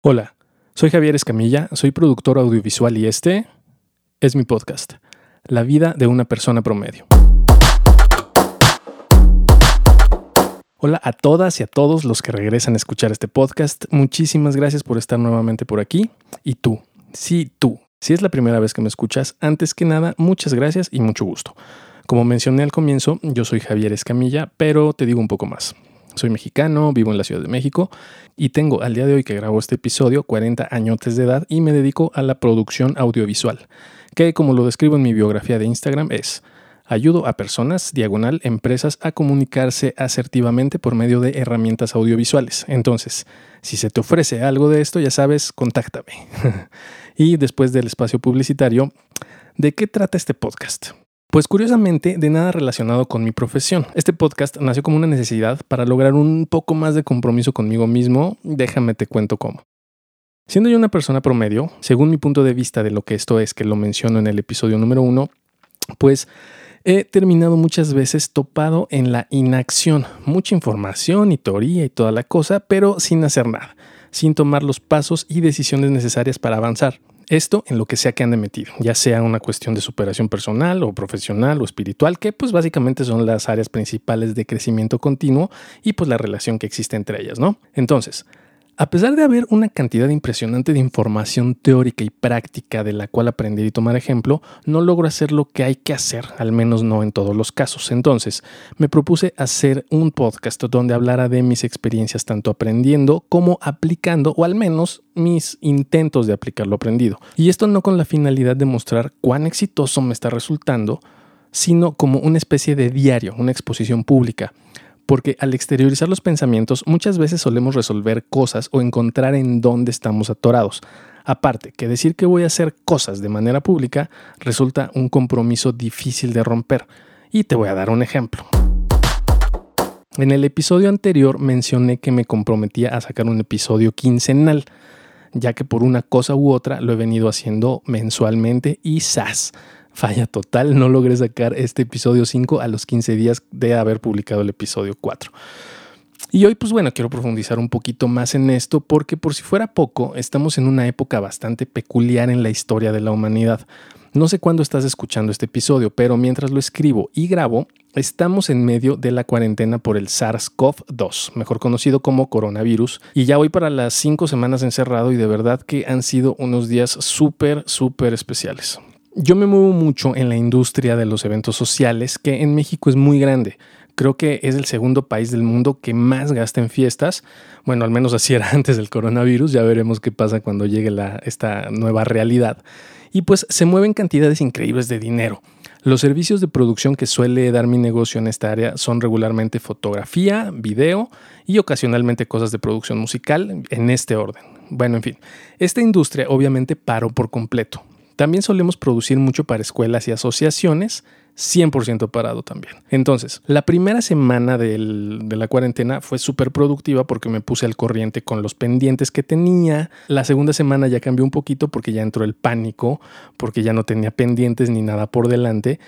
Hola, soy Javier Escamilla, soy productor audiovisual y este es mi podcast, La vida de una persona promedio. Hola a todas y a todos los que regresan a escuchar este podcast. Muchísimas gracias por estar nuevamente por aquí. Y tú, sí, tú, si es la primera vez que me escuchas, antes que nada, muchas gracias y mucho gusto. Como mencioné al comienzo, yo soy Javier Escamilla, pero te digo un poco más. Soy mexicano, vivo en la Ciudad de México y tengo al día de hoy que grabo este episodio 40 años de edad y me dedico a la producción audiovisual, que como lo describo en mi biografía de Instagram es ayudo a personas, diagonal, empresas a comunicarse asertivamente por medio de herramientas audiovisuales. Entonces, si se te ofrece algo de esto, ya sabes, contáctame. y después del espacio publicitario, ¿de qué trata este podcast? Pues curiosamente, de nada relacionado con mi profesión. Este podcast nació como una necesidad para lograr un poco más de compromiso conmigo mismo. Déjame te cuento cómo. Siendo yo una persona promedio, según mi punto de vista de lo que esto es, que lo menciono en el episodio número uno, pues he terminado muchas veces topado en la inacción. Mucha información y teoría y toda la cosa, pero sin hacer nada, sin tomar los pasos y decisiones necesarias para avanzar. Esto en lo que sea que ande metido, ya sea una cuestión de superación personal o profesional o espiritual, que pues básicamente son las áreas principales de crecimiento continuo y pues la relación que existe entre ellas, ¿no? Entonces, a pesar de haber una cantidad impresionante de información teórica y práctica de la cual aprender y tomar ejemplo, no logro hacer lo que hay que hacer, al menos no en todos los casos. Entonces, me propuse hacer un podcast donde hablara de mis experiencias tanto aprendiendo como aplicando, o al menos mis intentos de aplicar lo aprendido. Y esto no con la finalidad de mostrar cuán exitoso me está resultando, sino como una especie de diario, una exposición pública porque al exteriorizar los pensamientos muchas veces solemos resolver cosas o encontrar en dónde estamos atorados. Aparte, que decir que voy a hacer cosas de manera pública resulta un compromiso difícil de romper. Y te voy a dar un ejemplo. En el episodio anterior mencioné que me comprometía a sacar un episodio quincenal, ya que por una cosa u otra lo he venido haciendo mensualmente y ¡zas! Falla total, no logré sacar este episodio 5 a los 15 días de haber publicado el episodio 4. Y hoy, pues bueno, quiero profundizar un poquito más en esto porque por si fuera poco, estamos en una época bastante peculiar en la historia de la humanidad. No sé cuándo estás escuchando este episodio, pero mientras lo escribo y grabo, estamos en medio de la cuarentena por el SARS-CoV-2, mejor conocido como coronavirus, y ya voy para las cinco semanas encerrado y de verdad que han sido unos días súper, súper especiales. Yo me muevo mucho en la industria de los eventos sociales, que en México es muy grande. Creo que es el segundo país del mundo que más gasta en fiestas. Bueno, al menos así era antes del coronavirus. Ya veremos qué pasa cuando llegue la, esta nueva realidad. Y pues se mueven cantidades increíbles de dinero. Los servicios de producción que suele dar mi negocio en esta área son regularmente fotografía, video y ocasionalmente cosas de producción musical en este orden. Bueno, en fin, esta industria obviamente paró por completo. También solemos producir mucho para escuelas y asociaciones, 100% parado también. Entonces, la primera semana de la cuarentena fue súper productiva porque me puse al corriente con los pendientes que tenía. La segunda semana ya cambió un poquito porque ya entró el pánico, porque ya no tenía pendientes ni nada por delante.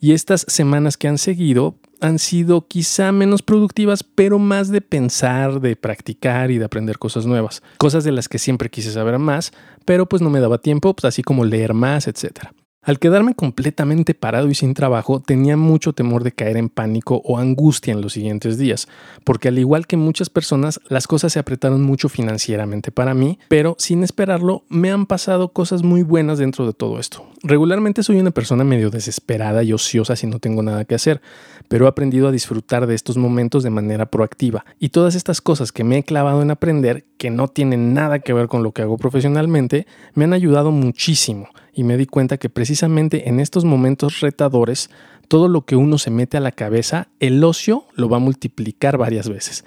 Y estas semanas que han seguido han sido quizá menos productivas, pero más de pensar, de practicar y de aprender cosas nuevas. Cosas de las que siempre quise saber más, pero pues no me daba tiempo, pues así como leer más, etcétera. Al quedarme completamente parado y sin trabajo, tenía mucho temor de caer en pánico o angustia en los siguientes días, porque al igual que muchas personas, las cosas se apretaron mucho financieramente para mí, pero sin esperarlo, me han pasado cosas muy buenas dentro de todo esto. Regularmente soy una persona medio desesperada y ociosa si no tengo nada que hacer, pero he aprendido a disfrutar de estos momentos de manera proactiva, y todas estas cosas que me he clavado en aprender, que no tienen nada que ver con lo que hago profesionalmente, me han ayudado muchísimo y me di cuenta que precisamente en estos momentos retadores, todo lo que uno se mete a la cabeza, el ocio lo va a multiplicar varias veces.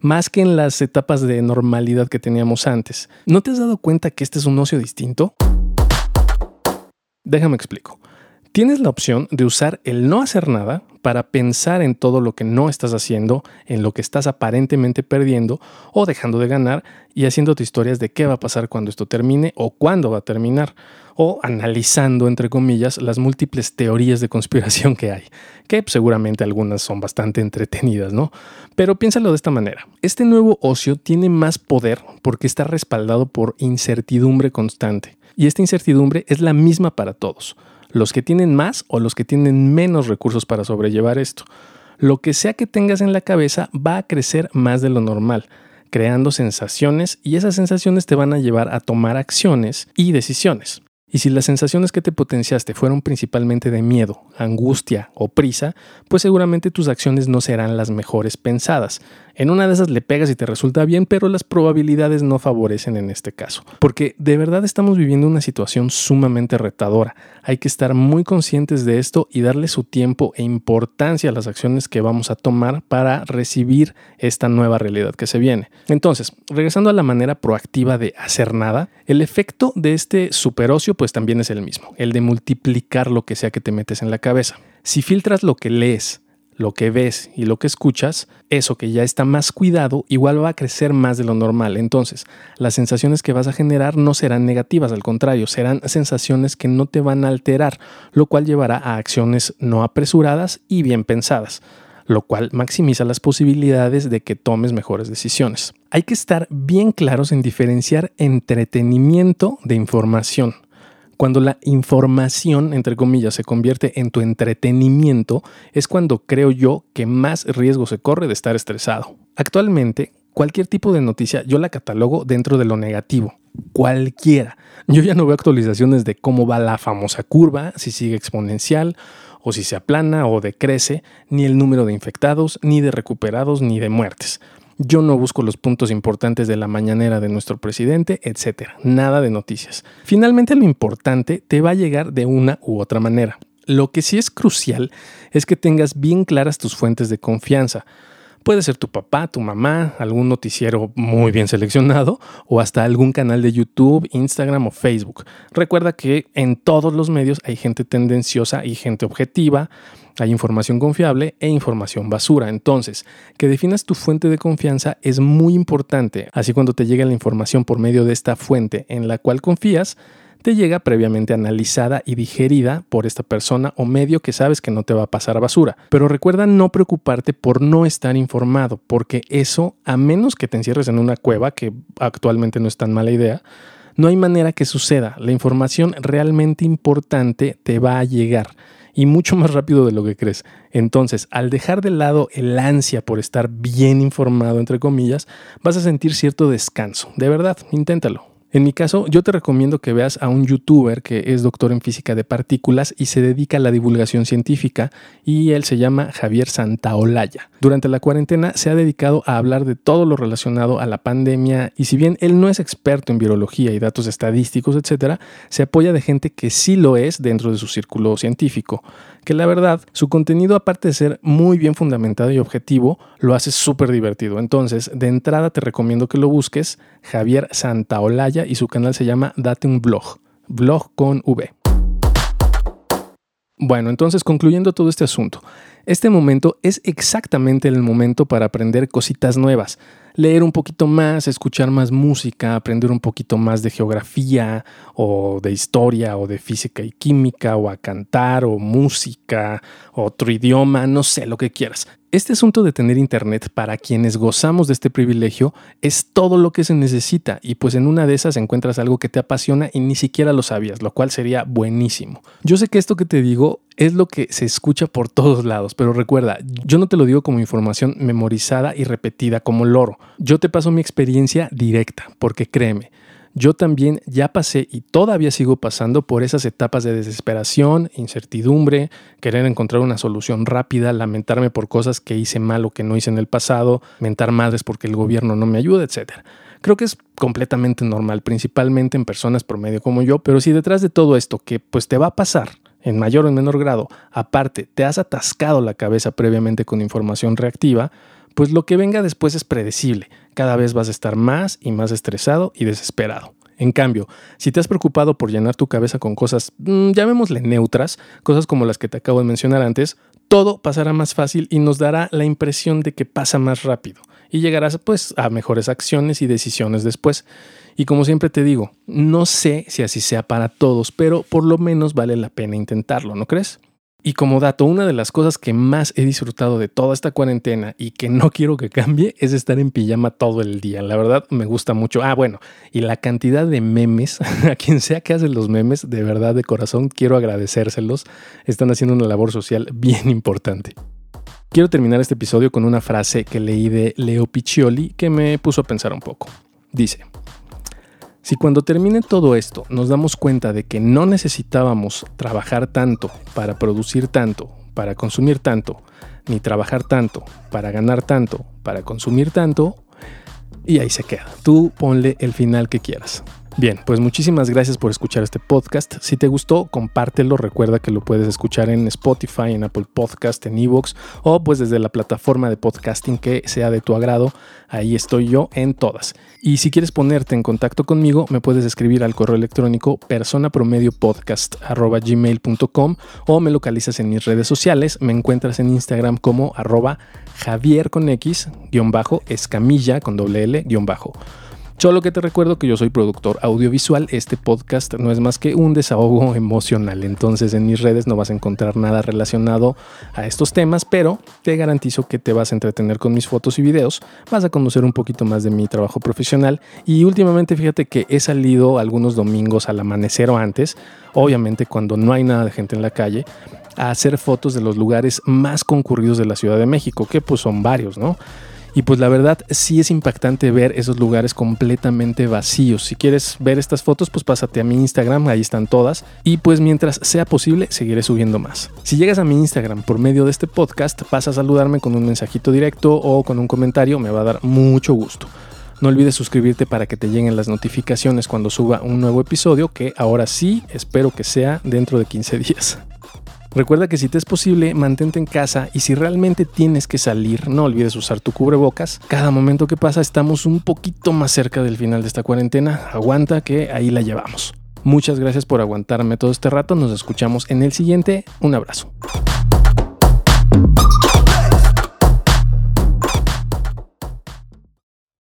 Más que en las etapas de normalidad que teníamos antes. ¿No te has dado cuenta que este es un ocio distinto? Déjame explico. Tienes la opción de usar el no hacer nada para pensar en todo lo que no estás haciendo, en lo que estás aparentemente perdiendo o dejando de ganar y haciéndote historias de qué va a pasar cuando esto termine o cuándo va a terminar o analizando, entre comillas, las múltiples teorías de conspiración que hay, que seguramente algunas son bastante entretenidas, ¿no? Pero piénsalo de esta manera. Este nuevo ocio tiene más poder porque está respaldado por incertidumbre constante. Y esta incertidumbre es la misma para todos, los que tienen más o los que tienen menos recursos para sobrellevar esto. Lo que sea que tengas en la cabeza va a crecer más de lo normal, creando sensaciones y esas sensaciones te van a llevar a tomar acciones y decisiones. Y si las sensaciones que te potenciaste fueron principalmente de miedo, angustia o prisa, pues seguramente tus acciones no serán las mejores pensadas. En una de esas le pegas y te resulta bien, pero las probabilidades no favorecen en este caso. Porque de verdad estamos viviendo una situación sumamente retadora. Hay que estar muy conscientes de esto y darle su tiempo e importancia a las acciones que vamos a tomar para recibir esta nueva realidad que se viene. Entonces, regresando a la manera proactiva de hacer nada, el efecto de este superocio pues también es el mismo, el de multiplicar lo que sea que te metes en la cabeza. Si filtras lo que lees, lo que ves y lo que escuchas, eso que ya está más cuidado igual va a crecer más de lo normal. Entonces, las sensaciones que vas a generar no serán negativas, al contrario, serán sensaciones que no te van a alterar, lo cual llevará a acciones no apresuradas y bien pensadas lo cual maximiza las posibilidades de que tomes mejores decisiones. Hay que estar bien claros en diferenciar entretenimiento de información. Cuando la información, entre comillas, se convierte en tu entretenimiento, es cuando creo yo que más riesgo se corre de estar estresado. Actualmente, cualquier tipo de noticia yo la catalogo dentro de lo negativo. Cualquiera. Yo ya no veo actualizaciones de cómo va la famosa curva, si sigue exponencial o si se aplana o decrece, ni el número de infectados, ni de recuperados, ni de muertes. Yo no busco los puntos importantes de la mañanera de nuestro presidente, etcétera. Nada de noticias. Finalmente lo importante te va a llegar de una u otra manera. Lo que sí es crucial es que tengas bien claras tus fuentes de confianza. Puede ser tu papá, tu mamá, algún noticiero muy bien seleccionado o hasta algún canal de YouTube, Instagram o Facebook. Recuerda que en todos los medios hay gente tendenciosa y gente objetiva, hay información confiable e información basura. Entonces, que definas tu fuente de confianza es muy importante. Así cuando te llega la información por medio de esta fuente en la cual confías, te llega previamente analizada y digerida por esta persona o medio que sabes que no te va a pasar a basura. Pero recuerda no preocuparte por no estar informado, porque eso, a menos que te encierres en una cueva, que actualmente no es tan mala idea, no hay manera que suceda. La información realmente importante te va a llegar y mucho más rápido de lo que crees. Entonces, al dejar de lado el ansia por estar bien informado, entre comillas, vas a sentir cierto descanso. De verdad, inténtalo. En mi caso, yo te recomiendo que veas a un youtuber que es doctor en física de partículas y se dedica a la divulgación científica y él se llama Javier Santaolalla. Durante la cuarentena se ha dedicado a hablar de todo lo relacionado a la pandemia y si bien él no es experto en biología y datos estadísticos, etc., se apoya de gente que sí lo es dentro de su círculo científico que la verdad, su contenido aparte de ser muy bien fundamentado y objetivo, lo hace súper divertido. Entonces, de entrada te recomiendo que lo busques, Javier Santaolalla, y su canal se llama Date un blog, blog con V. Bueno, entonces concluyendo todo este asunto, este momento es exactamente el momento para aprender cositas nuevas, leer un poquito más, escuchar más música, aprender un poquito más de geografía o de historia o de física y química o a cantar o música, otro idioma, no sé, lo que quieras. Este asunto de tener internet para quienes gozamos de este privilegio es todo lo que se necesita y pues en una de esas encuentras algo que te apasiona y ni siquiera lo sabías, lo cual sería buenísimo. Yo sé que esto que te digo es lo que se escucha por todos lados, pero recuerda, yo no te lo digo como información memorizada y repetida como loro. Yo te paso mi experiencia directa, porque créeme, yo también ya pasé y todavía sigo pasando por esas etapas de desesperación, incertidumbre, querer encontrar una solución rápida, lamentarme por cosas que hice mal o que no hice en el pasado, mentar madres porque el gobierno no me ayuda, etc. Creo que es completamente normal, principalmente en personas promedio como yo, pero si detrás de todo esto que pues te va a pasar en mayor o en menor grado, aparte te has atascado la cabeza previamente con información reactiva, pues lo que venga después es predecible. Cada vez vas a estar más y más estresado y desesperado. En cambio, si te has preocupado por llenar tu cabeza con cosas, mm, llamémosle neutras, cosas como las que te acabo de mencionar antes, todo pasará más fácil y nos dará la impresión de que pasa más rápido y llegarás pues a mejores acciones y decisiones después. Y como siempre te digo, no sé si así sea para todos, pero por lo menos vale la pena intentarlo, ¿no crees? Y como dato, una de las cosas que más he disfrutado de toda esta cuarentena y que no quiero que cambie es estar en pijama todo el día. La verdad me gusta mucho. Ah, bueno, y la cantidad de memes, a quien sea que hace los memes, de verdad de corazón quiero agradecérselos. Están haciendo una labor social bien importante. Quiero terminar este episodio con una frase que leí de Leo Piccioli que me puso a pensar un poco. Dice, si cuando termine todo esto nos damos cuenta de que no necesitábamos trabajar tanto para producir tanto, para consumir tanto, ni trabajar tanto para ganar tanto, para consumir tanto, y ahí se queda. Tú ponle el final que quieras. Bien, pues muchísimas gracias por escuchar este podcast. Si te gustó, compártelo. Recuerda que lo puedes escuchar en Spotify, en Apple Podcast, en Evox o pues desde la plataforma de podcasting que sea de tu agrado. Ahí estoy yo en todas. Y si quieres ponerte en contacto conmigo, me puedes escribir al correo electrónico personapromediopodcast.gmail.com o me localizas en mis redes sociales. Me encuentras en Instagram como arroba Javier con X, guion bajo, escamilla con doble L, guion bajo. Solo que te recuerdo que yo soy productor audiovisual, este podcast no es más que un desahogo emocional, entonces en mis redes no vas a encontrar nada relacionado a estos temas, pero te garantizo que te vas a entretener con mis fotos y videos, vas a conocer un poquito más de mi trabajo profesional. Y últimamente fíjate que he salido algunos domingos al amanecer o antes, obviamente cuando no hay nada de gente en la calle, a hacer fotos de los lugares más concurridos de la Ciudad de México, que pues son varios, ¿no? Y pues la verdad sí es impactante ver esos lugares completamente vacíos. Si quieres ver estas fotos, pues pásate a mi Instagram, ahí están todas. Y pues mientras sea posible, seguiré subiendo más. Si llegas a mi Instagram por medio de este podcast, vas a saludarme con un mensajito directo o con un comentario, me va a dar mucho gusto. No olvides suscribirte para que te lleguen las notificaciones cuando suba un nuevo episodio, que ahora sí espero que sea dentro de 15 días. Recuerda que si te es posible, mantente en casa y si realmente tienes que salir, no olvides usar tu cubrebocas. Cada momento que pasa estamos un poquito más cerca del final de esta cuarentena. Aguanta que ahí la llevamos. Muchas gracias por aguantarme todo este rato. Nos escuchamos en el siguiente. Un abrazo.